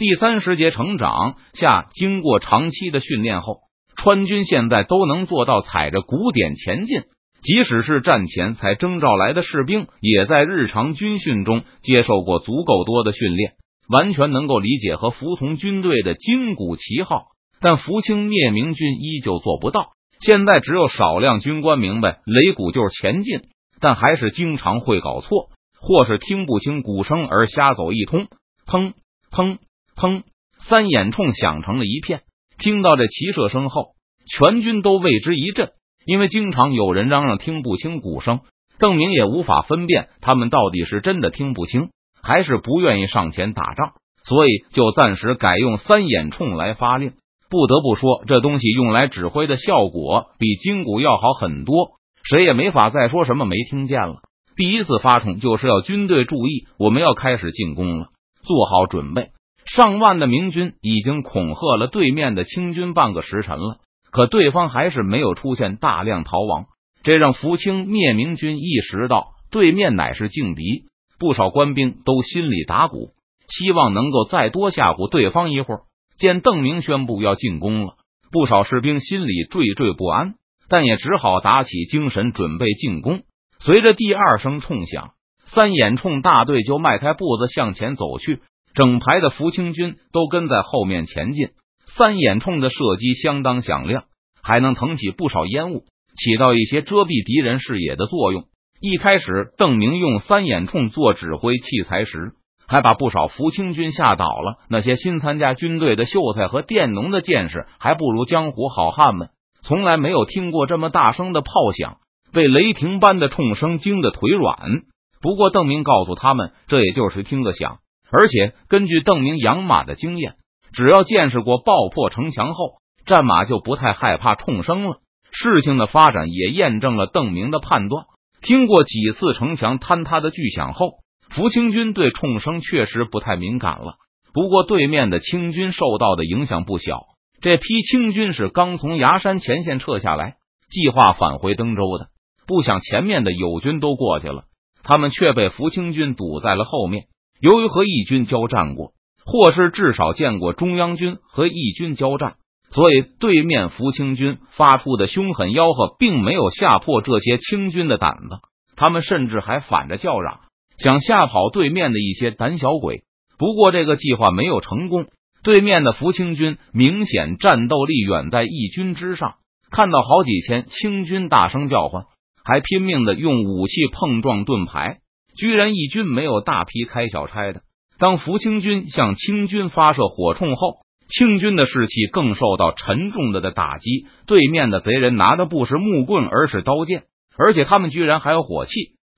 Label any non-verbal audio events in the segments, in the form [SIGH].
第三十节成长下，经过长期的训练后，川军现在都能做到踩着鼓点前进。即使是战前才征召来的士兵，也在日常军训中接受过足够多的训练，完全能够理解和服从军队的金鼓旗号。但福清灭明军依旧做不到。现在只有少量军官明白擂鼓就是前进，但还是经常会搞错，或是听不清鼓声而瞎走一通。砰 [LAUGHS] 砰砰，三眼冲响成了一片。听到这齐射声后，全军都为之一振。因为经常有人嚷嚷听不清鼓声，邓明也无法分辨他们到底是真的听不清，还是不愿意上前打仗，所以就暂时改用三眼冲来发令。不得不说，这东西用来指挥的效果比金鼓要好很多，谁也没法再说什么没听见了。第一次发冲就是要军队注意，我们要开始进攻了，做好准备。上万的明军已经恐吓了对面的清军半个时辰了。可对方还是没有出现大量逃亡，这让福清灭明军意识到对面乃是劲敌，不少官兵都心里打鼓，希望能够再多吓唬对方一会儿。见邓明宣布要进攻了，不少士兵心里惴惴不安，但也只好打起精神准备进攻。随着第二声冲响，三眼冲大队就迈开步子向前走去，整排的福清军都跟在后面前进。三眼冲的射击相当响亮，还能腾起不少烟雾，起到一些遮蔽敌人视野的作用。一开始，邓明用三眼冲做指挥器材时，还把不少福清军吓倒了。那些新参加军队的秀才和佃农的见识还不如江湖好汉们，从来没有听过这么大声的炮响，被雷霆般的冲声惊得腿软。不过，邓明告诉他们，这也就是听个响，而且根据邓明养马的经验。只要见识过爆破城墙后，战马就不太害怕冲声了。事情的发展也验证了邓明的判断。听过几次城墙坍塌的巨响后，福清军对冲声确实不太敏感了。不过对面的清军受到的影响不小。这批清军是刚从崖山前线撤下来，计划返回登州的。不想前面的友军都过去了，他们却被福清军堵在了后面。由于和义军交战过。或是至少见过中央军和义军交战，所以对面福清军发出的凶狠吆喝，并没有吓破这些清军的胆子。他们甚至还反着叫嚷，想吓跑对面的一些胆小鬼。不过这个计划没有成功，对面的福清军明显战斗力远在义军之上。看到好几千清军大声叫唤，还拼命的用武器碰撞盾牌，居然义军没有大批开小差的。当福清军向清军发射火铳后，清军的士气更受到沉重的的打击。对面的贼人拿的不是木棍，而是刀剑，而且他们居然还有火器，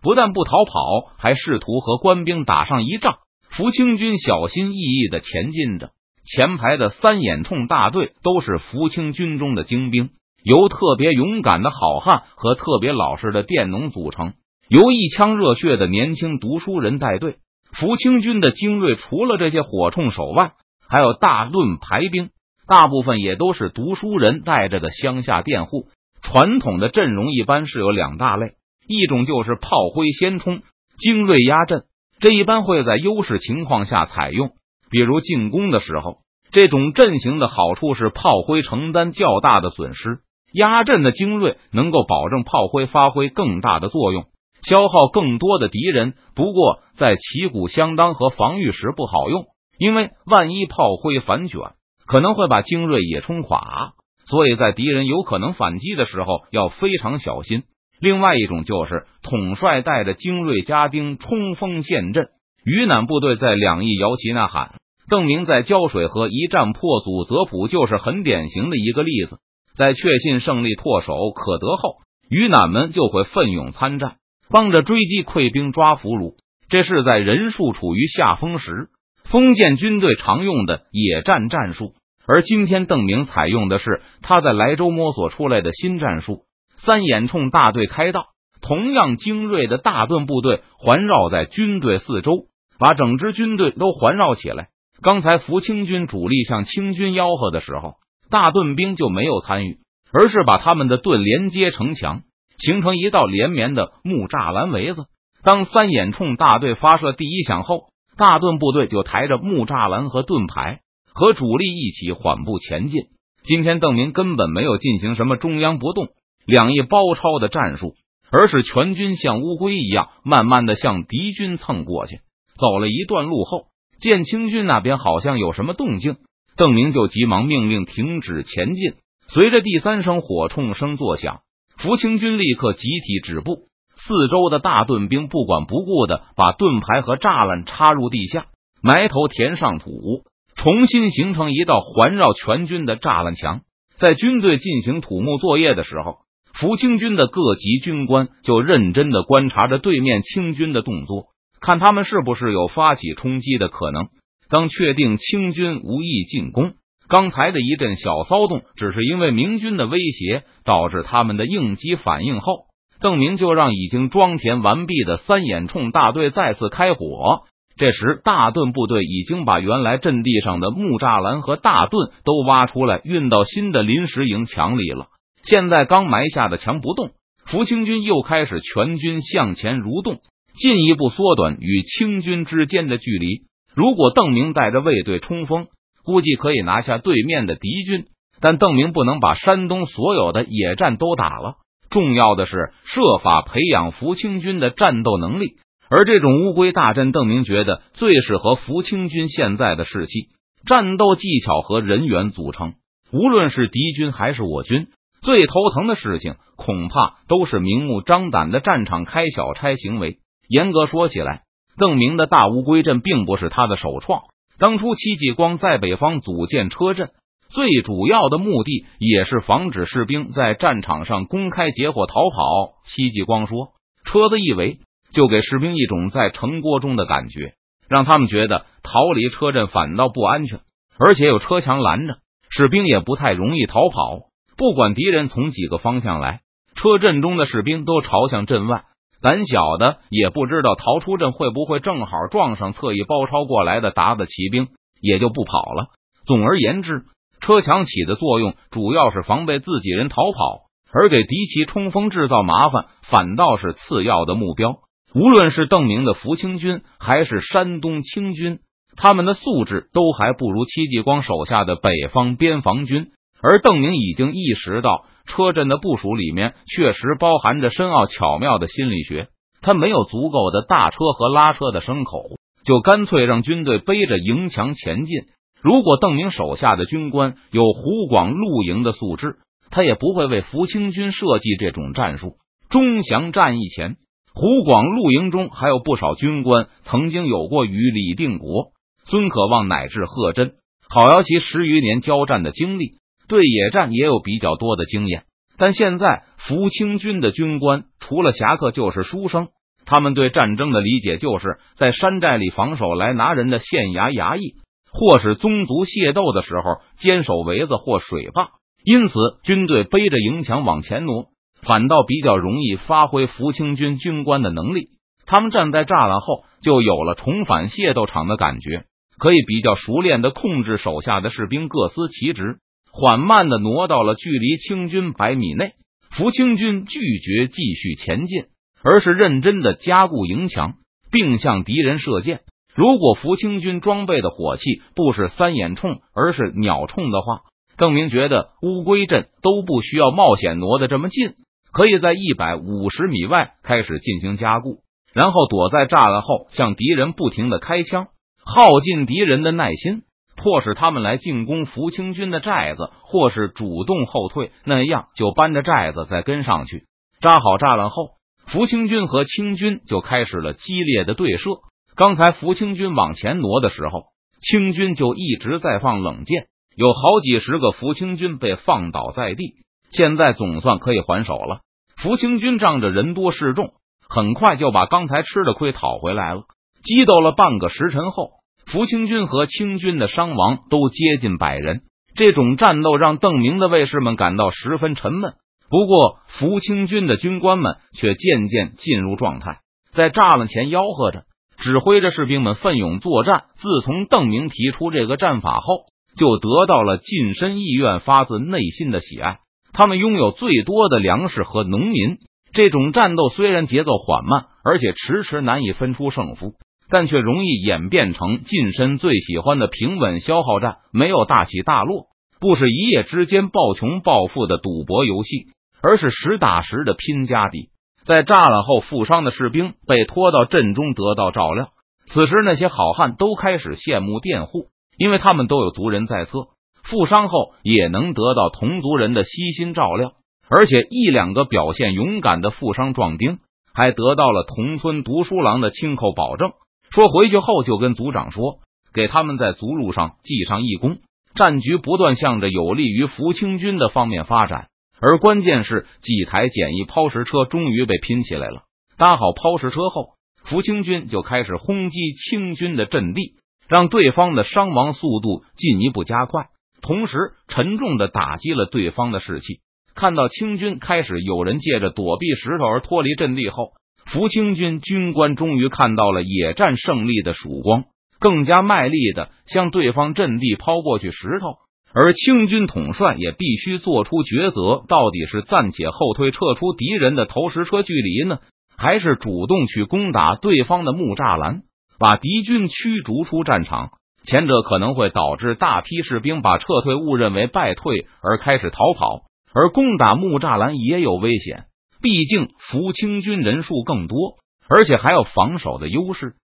不但不逃跑，还试图和官兵打上一仗。福清军小心翼翼的前进着，前排的三眼冲大队都是福清军中的精兵，由特别勇敢的好汉和特别老实的佃农组成，由一腔热血的年轻读书人带队。福清军的精锐，除了这些火铳手外，还有大盾排兵，大部分也都是读书人带着的乡下佃户。传统的阵容一般是有两大类，一种就是炮灰先冲，精锐压阵，这一般会在优势情况下采用，比如进攻的时候。这种阵型的好处是炮灰承担较大的损失，压阵的精锐能够保证炮灰发挥更大的作用。消耗更多的敌人，不过在旗鼓相当和防御时不好用，因为万一炮灰反卷，可能会把精锐也冲垮，所以在敌人有可能反击的时候要非常小心。另外一种就是统帅带着精锐家丁冲锋陷阵，余南部队在两翼摇旗呐喊。邓明在胶水河一战破祖泽普就是很典型的一个例子，在确信胜利唾手可得后，余南们就会奋勇参战。帮着追击溃兵抓俘虏，这是在人数处于下风时，封建军队常用的野战战术。而今天邓明采用的是他在莱州摸索出来的新战术：三眼冲大队开道，同样精锐的大盾部队环绕在军队四周，把整支军队都环绕起来。刚才福清军主力向清军吆喝的时候，大盾兵就没有参与，而是把他们的盾连接城墙。形成一道连绵的木栅栏围子。当三眼冲大队发射第一响后，大盾部队就抬着木栅栏和盾牌，和主力一起缓步前进。今天邓明根本没有进行什么中央不动、两翼包抄的战术，而是全军像乌龟一样，慢慢的向敌军蹭过去。走了一段路后，见清军那边好像有什么动静，邓明就急忙命令停止前进。随着第三声火铳声作响，福清军立刻集体止步。四周的大盾兵不管不顾的把盾牌和栅栏插入地下，埋头填上土，重新形成一道环绕全军的栅栏墙。在军队进行土木作业的时候，福清军的各级军官就认真的观察着对面清军的动作，看他们是不是有发起冲击的可能。当确定清军无意进攻，刚才的一阵小骚动只是因为明军的威胁导致他们的应激反应后。邓明就让已经装填完毕的三眼冲大队再次开火。这时，大盾部队已经把原来阵地上的木栅栏和大盾都挖出来，运到新的临时营墙里了。现在刚埋下的墙不动，福清军又开始全军向前蠕动，进一步缩短与清军之间的距离。如果邓明带着卫队冲锋，估计可以拿下对面的敌军。但邓明不能把山东所有的野战都打了。重要的是设法培养福清军的战斗能力，而这种乌龟大阵，邓明觉得最适合福清军现在的士气、战斗技巧和人员组成。无论是敌军还是我军，最头疼的事情恐怕都是明目张胆的战场开小差行为。严格说起来，邓明的大乌龟阵并不是他的首创，当初戚继光在北方组建车阵。最主要的目的也是防止士兵在战场上公开结伙逃跑。戚继光说：“车子一围，就给士兵一种在城郭中的感觉，让他们觉得逃离车阵反倒不安全，而且有车墙拦着，士兵也不太容易逃跑。不管敌人从几个方向来，车阵中的士兵都朝向阵外。胆小的也不知道逃出阵会不会正好撞上侧翼包抄过来的鞑子骑兵，也就不跑了。总而言之。”车墙起的作用主要是防备自己人逃跑，而给敌骑冲锋制造麻烦反倒是次要的目标。无论是邓明的福清军，还是山东清军，他们的素质都还不如戚继光手下的北方边防军。而邓明已经意识到，车阵的部署里面确实包含着深奥巧妙的心理学。他没有足够的大车和拉车的牲口，就干脆让军队背着营墙前进。如果邓明手下的军官有湖广陆营的素质，他也不会为福清军设计这种战术。钟祥战役前，湖广陆营中还有不少军官曾经有过与李定国、孙可望乃至贺真、郝瑶琪十余年交战的经历，对野战也有比较多的经验。但现在福清军的军官除了侠客就是书生，他们对战争的理解就是在山寨里防守来拿人的县衙衙役。或是宗族械斗的时候坚守围子或水坝，因此军队背着营墙往前挪，反倒比较容易发挥福清军军官的能力。他们站在栅栏后，就有了重返械斗场的感觉，可以比较熟练的控制手下的士兵各司其职，缓慢的挪到了距离清军百米内。福清军拒绝继续前进，而是认真的加固营墙，并向敌人射箭。如果福清军装备的火器不是三眼铳，而是鸟铳的话，邓明觉得乌龟阵都不需要冒险挪得这么近，可以在一百五十米外开始进行加固，然后躲在栅栏后向敌人不停的开枪，耗尽敌人的耐心，迫使他们来进攻福清军的寨子，或是主动后退，那样就搬着寨子再跟上去。扎好栅栏后，福清军和清军就开始了激烈的对射。刚才福清军往前挪的时候，清军就一直在放冷箭，有好几十个福清军被放倒在地。现在总算可以还手了。福清军仗着人多势众，很快就把刚才吃的亏讨回来了。激斗了半个时辰后，福清军和清军的伤亡都接近百人。这种战斗让邓明的卫士们感到十分沉闷。不过，福清军的军官们却渐渐进入状态，在栅栏前吆喝着。指挥着士兵们奋勇作战。自从邓明提出这个战法后，就得到了近身意愿、发自内心的喜爱。他们拥有最多的粮食和农民。这种战斗虽然节奏缓慢，而且迟迟难以分出胜负，但却容易演变成近身最喜欢的平稳消耗战，没有大起大落，不是一夜之间暴穷暴富的赌博游戏，而是实打实的拼家底。在栅栏后负伤的士兵被拖到阵中得到照料，此时那些好汉都开始羡慕佃户，因为他们都有族人在侧，负伤后也能得到同族人的悉心照料，而且一两个表现勇敢的负伤壮丁还得到了同村读书郎的亲口保证。说回去后就跟族长说，给他们在族路上记上一功。战局不断向着有利于福清军的方面发展，而关键是几台简易抛石车终于被拼起来了。搭好抛石车后，福清军就开始轰击清军的阵地，让对方的伤亡速度进一步加快，同时沉重的打击了对方的士气。看到清军开始有人借着躲避石头而脱离阵地后。福清军军官终于看到了野战胜利的曙光，更加卖力的向对方阵地抛过去石头。而清军统帅也必须做出抉择：到底是暂且后退，撤出敌人的投石车距离呢，还是主动去攻打对方的木栅栏，把敌军驱逐出战场？前者可能会导致大批士兵把撤退误认为败退而开始逃跑，而攻打木栅栏也有危险。毕竟福清军人数更多，而且还有防守的优势。